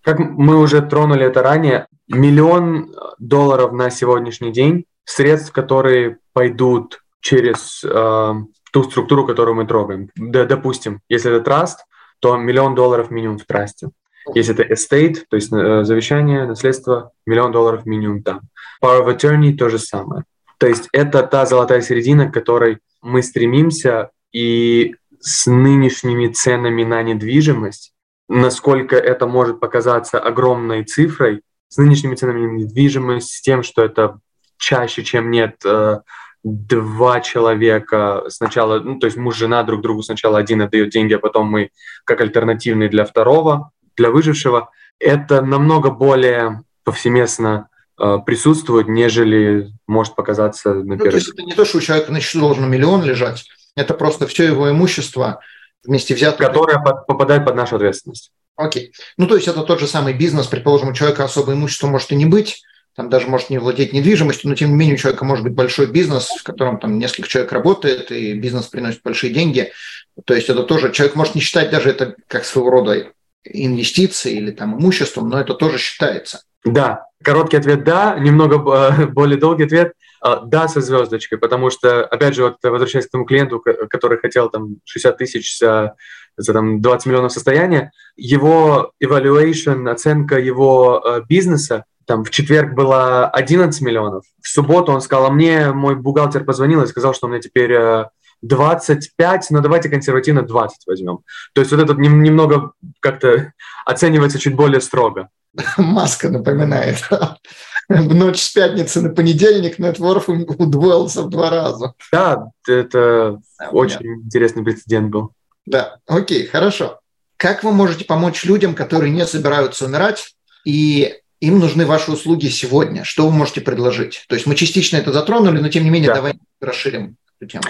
Как мы уже тронули это ранее, миллион долларов на сегодняшний день средств, которые пойдут через э, ту структуру, которую мы трогаем. Да, допустим, если это траст, то миллион долларов минимум в трасте. Если это estate, то есть э, завещание, наследство, миллион долларов минимум там. Power of attorney то же самое. То есть это та золотая середина, к которой мы стремимся, и с нынешними ценами на недвижимость насколько это может показаться огромной цифрой, с нынешними ценами на недвижимость, с тем, что это чаще, чем нет, э, два человека сначала, ну, то есть муж, жена друг другу сначала один отдает деньги, а потом мы как альтернативный для второго, для выжившего, это намного более повсеместно э, присутствует, нежели может показаться на ну, первый. То есть это не то, что у человека на счету должен миллион лежать, это просто все его имущество вместе взятое. Которое под, попадает под нашу ответственность. Окей. Ну, то есть это тот же самый бизнес, предположим, у человека особое имущество может и не быть, там даже может не владеть недвижимостью, но тем не менее у человека может быть большой бизнес, в котором там несколько человек работает, и бизнес приносит большие деньги. То есть это тоже, человек может не считать даже это как своего рода инвестиции или там имуществом, но это тоже считается. Да, короткий ответ «да», немного э, более долгий ответ э, «да» со звездочкой, потому что, опять же, вот возвращаясь к тому клиенту, который хотел там 60 тысяч за, за там, 20 миллионов состояния, его evaluation, оценка его э, бизнеса там в четверг было 11 миллионов, в субботу он сказал, а мне мой бухгалтер позвонил и сказал, что у меня теперь 25, но давайте консервативно 20 возьмем. То есть вот это немного как-то оценивается чуть более строго. Маска напоминает. В ночь с пятницы на понедельник нетворф удвоился в два раза. Да, это очень понятно. интересный прецедент был. Да, окей, хорошо. Как вы можете помочь людям, которые не собираются умирать, и им нужны ваши услуги сегодня? Что вы можете предложить? То есть мы частично это затронули, но тем не менее да. давай расширим эту тему.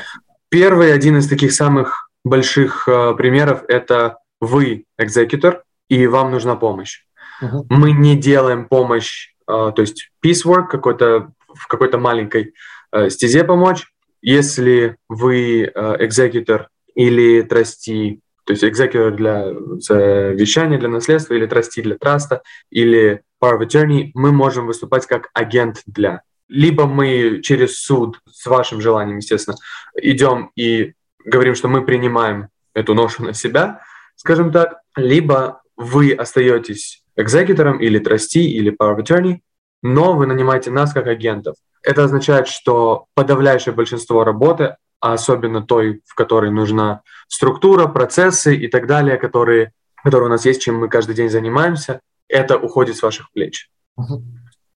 Первый, один из таких самых больших э, примеров – это вы экзекутор, и вам нужна помощь. Uh-huh. Мы не делаем помощь, э, то есть piecework какой-то, в какой-то маленькой э, стезе помочь. Если вы экзекутор или трасти, то есть экзекутор для завещания, для наследства, или трасти для траста, или power of attorney, мы можем выступать как агент для либо мы через суд с вашим желанием, естественно, идем и говорим, что мы принимаем эту ношу на себя, скажем так, либо вы остаетесь экзекутором или трасти или power of attorney, но вы нанимаете нас как агентов. Это означает, что подавляющее большинство работы, а особенно той, в которой нужна структура, процессы и так далее, которые, которые у нас есть, чем мы каждый день занимаемся, это уходит с ваших плеч. Uh-huh.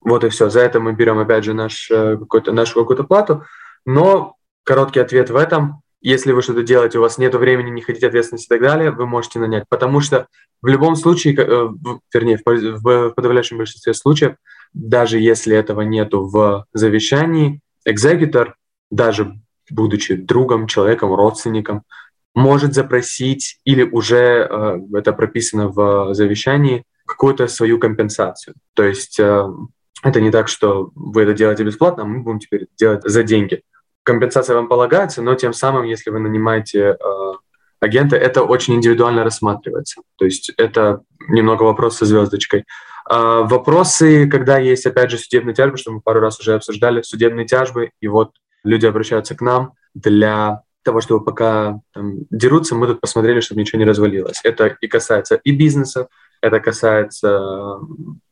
Вот и все. За это мы берем, опять же, наш, э, какой-то, нашу какую-то плату. Но короткий ответ в этом. Если вы что-то делаете, у вас нет времени, не хотите ответственности и так далее, вы можете нанять. Потому что в любом случае, э, вернее, в подавляющем большинстве случаев, даже если этого нету в завещании, экзекутор, даже будучи другом, человеком, родственником, может запросить или уже э, это прописано в завещании какую-то свою компенсацию. То есть э, это не так, что вы это делаете бесплатно, а мы будем теперь делать за деньги. Компенсация вам полагается, но тем самым, если вы нанимаете э, агента, это очень индивидуально рассматривается. То есть это немного вопрос со звездочкой. Вопросы, когда есть, опять же, судебные тяжбы, что мы пару раз уже обсуждали, судебные тяжбы, и вот люди обращаются к нам для того, чтобы пока там, дерутся, мы тут посмотрели, чтобы ничего не развалилось. Это и касается и бизнеса, это касается...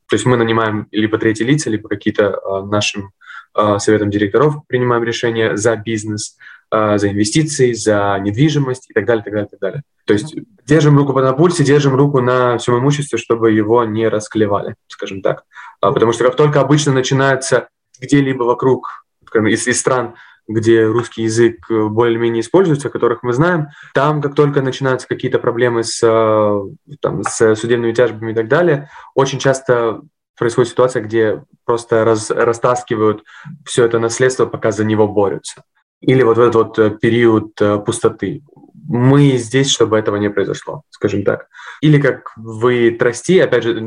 То есть мы нанимаем либо третьи лица, либо какие-то э, нашим э, советом директоров принимаем решения за бизнес, э, за инвестиции, за недвижимость и так далее, так далее, так далее. То есть держим руку на пульсе, держим руку на всем имуществе, чтобы его не расклевали, скажем так. Потому что как только обычно начинается где-либо вокруг из, из стран где русский язык э, более-менее используется, которых мы знаем, там, как только начинаются какие-то проблемы с, э, там, с судебными тяжбами и так далее, очень часто происходит ситуация, где просто раз, растаскивают все это наследство, пока за него борются. Или вот в этот вот э, период пустоты. Мы здесь, чтобы этого не произошло, скажем так. Или как вы трасти, опять же,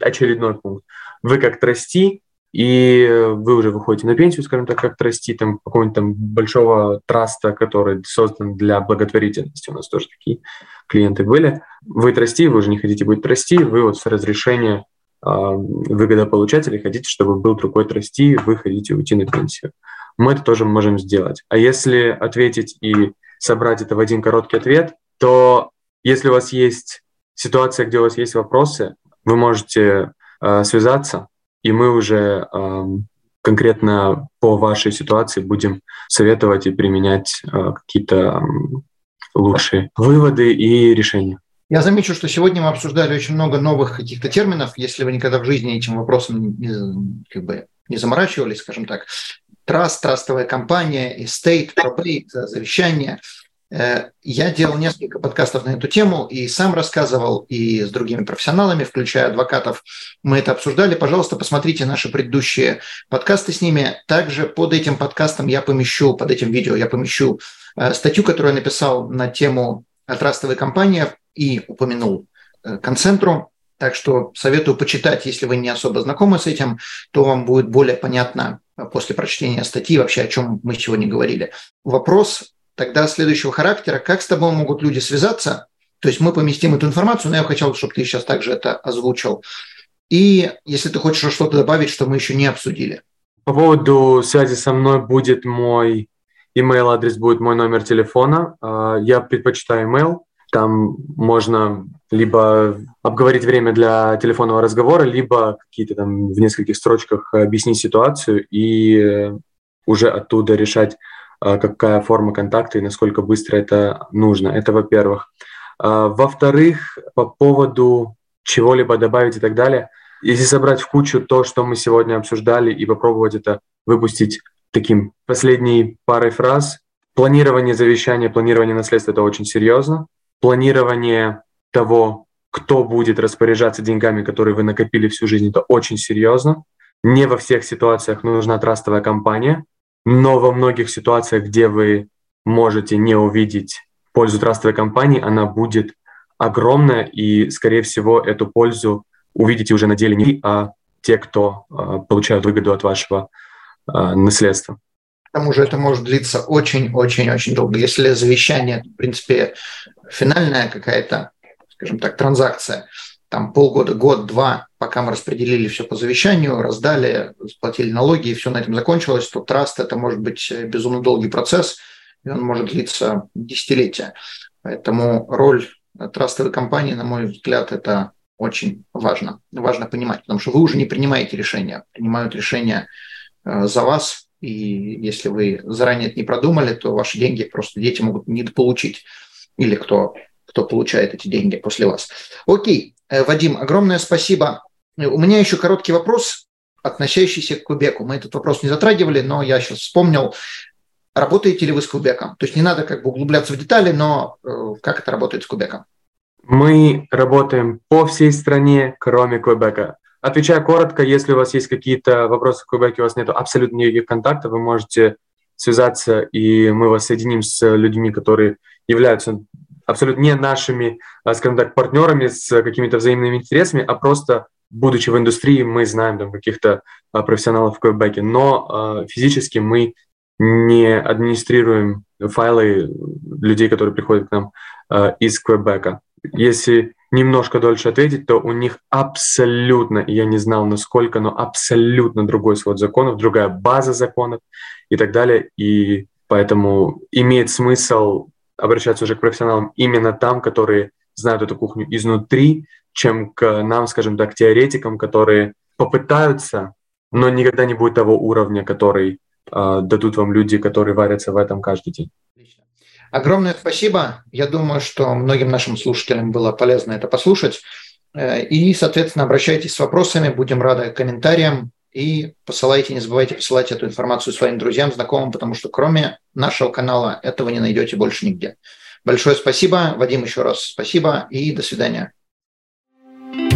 очередной пункт. Вы как трасти и вы уже выходите на пенсию, скажем так, как трасти там какого-нибудь там большого траста, который создан для благотворительности. У нас тоже такие клиенты были. Вы трасти, вы уже не хотите быть трасти, вы вот с разрешения э, выгодополучателей хотите, чтобы был другой трасти, вы хотите уйти на пенсию. Мы это тоже можем сделать. А если ответить и собрать это в один короткий ответ, то если у вас есть ситуация, где у вас есть вопросы, вы можете э, связаться, и мы уже конкретно по вашей ситуации будем советовать и применять э, какие-то лучшие выводы и решения. Я замечу, что сегодня мы обсуждали очень много новых каких-то терминов. Если вы никогда в жизни этим вопросом не, как бы, не заморачивались, скажем так, траст, трастовая компания, estate, probate, завещание – Э, я делал несколько подкастов на эту тему и сам рассказывал, и с другими профессионалами, включая адвокатов, мы это обсуждали. Пожалуйста, посмотрите наши предыдущие подкасты с ними. Также под этим подкастом я помещу, под этим видео я помещу э, статью, которую я написал на тему трастовой компании и упомянул э, концентру. Так что советую почитать, если вы не особо знакомы с этим, то вам будет более понятно после прочтения статьи вообще, о чем мы сегодня говорили. Вопрос тогда следующего характера, как с тобой могут люди связаться, то есть мы поместим эту информацию, но я хотел, чтобы ты сейчас также это озвучил. И если ты хочешь что-то добавить, что мы еще не обсудили. По поводу связи со мной будет мой email адрес, будет мой номер телефона. А, я предпочитаю email. Там можно либо обговорить время для телефонного разговора, либо какие-то там в нескольких строчках объяснить ситуацию и уже оттуда решать какая форма контакта и насколько быстро это нужно. Это во-первых. А, во-вторых, по поводу чего-либо добавить и так далее, если собрать в кучу то, что мы сегодня обсуждали, и попробовать это выпустить таким последней парой фраз, планирование завещания, планирование наследства – это очень серьезно. Планирование того, кто будет распоряжаться деньгами, которые вы накопили всю жизнь, это очень серьезно. Не во всех ситуациях нужна трастовая компания, но во многих ситуациях, где вы можете не увидеть пользу трастовой компании, она будет огромная, и, скорее всего, эту пользу увидите уже на деле не вы, а те, кто э, получают выгоду от вашего э, наследства. К тому же это может длиться очень-очень-очень долго. Если завещание, в принципе, финальная какая-то, скажем так, транзакция, там полгода, год, два, пока мы распределили все по завещанию, раздали, сплатили налоги, и все на этом закончилось, то траст – это может быть безумно долгий процесс, и он может длиться десятилетия. Поэтому роль трастовой компании, на мой взгляд, это очень важно. Важно понимать, потому что вы уже не принимаете решения, принимают решения э, за вас, и если вы заранее это не продумали, то ваши деньги просто дети могут недополучить. Или кто, кто получает эти деньги после вас. Окей, Э, Вадим, огромное спасибо. У меня еще короткий вопрос, относящийся к Кубеку. Мы этот вопрос не затрагивали, но я сейчас вспомнил. Работаете ли вы с Кубеком? То есть не надо как бы углубляться в детали, но э, как это работает с Кубеком? Мы работаем по всей стране, кроме Квебека. Отвечая коротко, если у вас есть какие-то вопросы в Квебеке, у вас нет абсолютно никаких контактов, вы можете связаться, и мы вас соединим с людьми, которые являются абсолютно не нашими, а, скажем так, партнерами с какими-то взаимными интересами, а просто будучи в индустрии, мы знаем там каких-то а, профессионалов в Квебеке, но физически мы не администрируем файлы людей, которые приходят к нам из Квебека. Если немножко дольше ответить, то у них абсолютно, я не знал насколько, но абсолютно другой свод законов, другая база законов и так далее. И поэтому имеет смысл обращаться уже к профессионалам именно там, которые знают эту кухню изнутри, чем к нам, скажем так, теоретикам, которые попытаются, но никогда не будет того уровня, который э, дадут вам люди, которые варятся в этом каждый день. Огромное спасибо. Я думаю, что многим нашим слушателям было полезно это послушать. Э, и, соответственно, обращайтесь с вопросами, будем рады комментариям и посылайте, не забывайте посылать эту информацию своим друзьям, знакомым, потому что кроме нашего канала этого не найдете больше нигде. Большое спасибо. Вадим, еще раз спасибо и до свидания.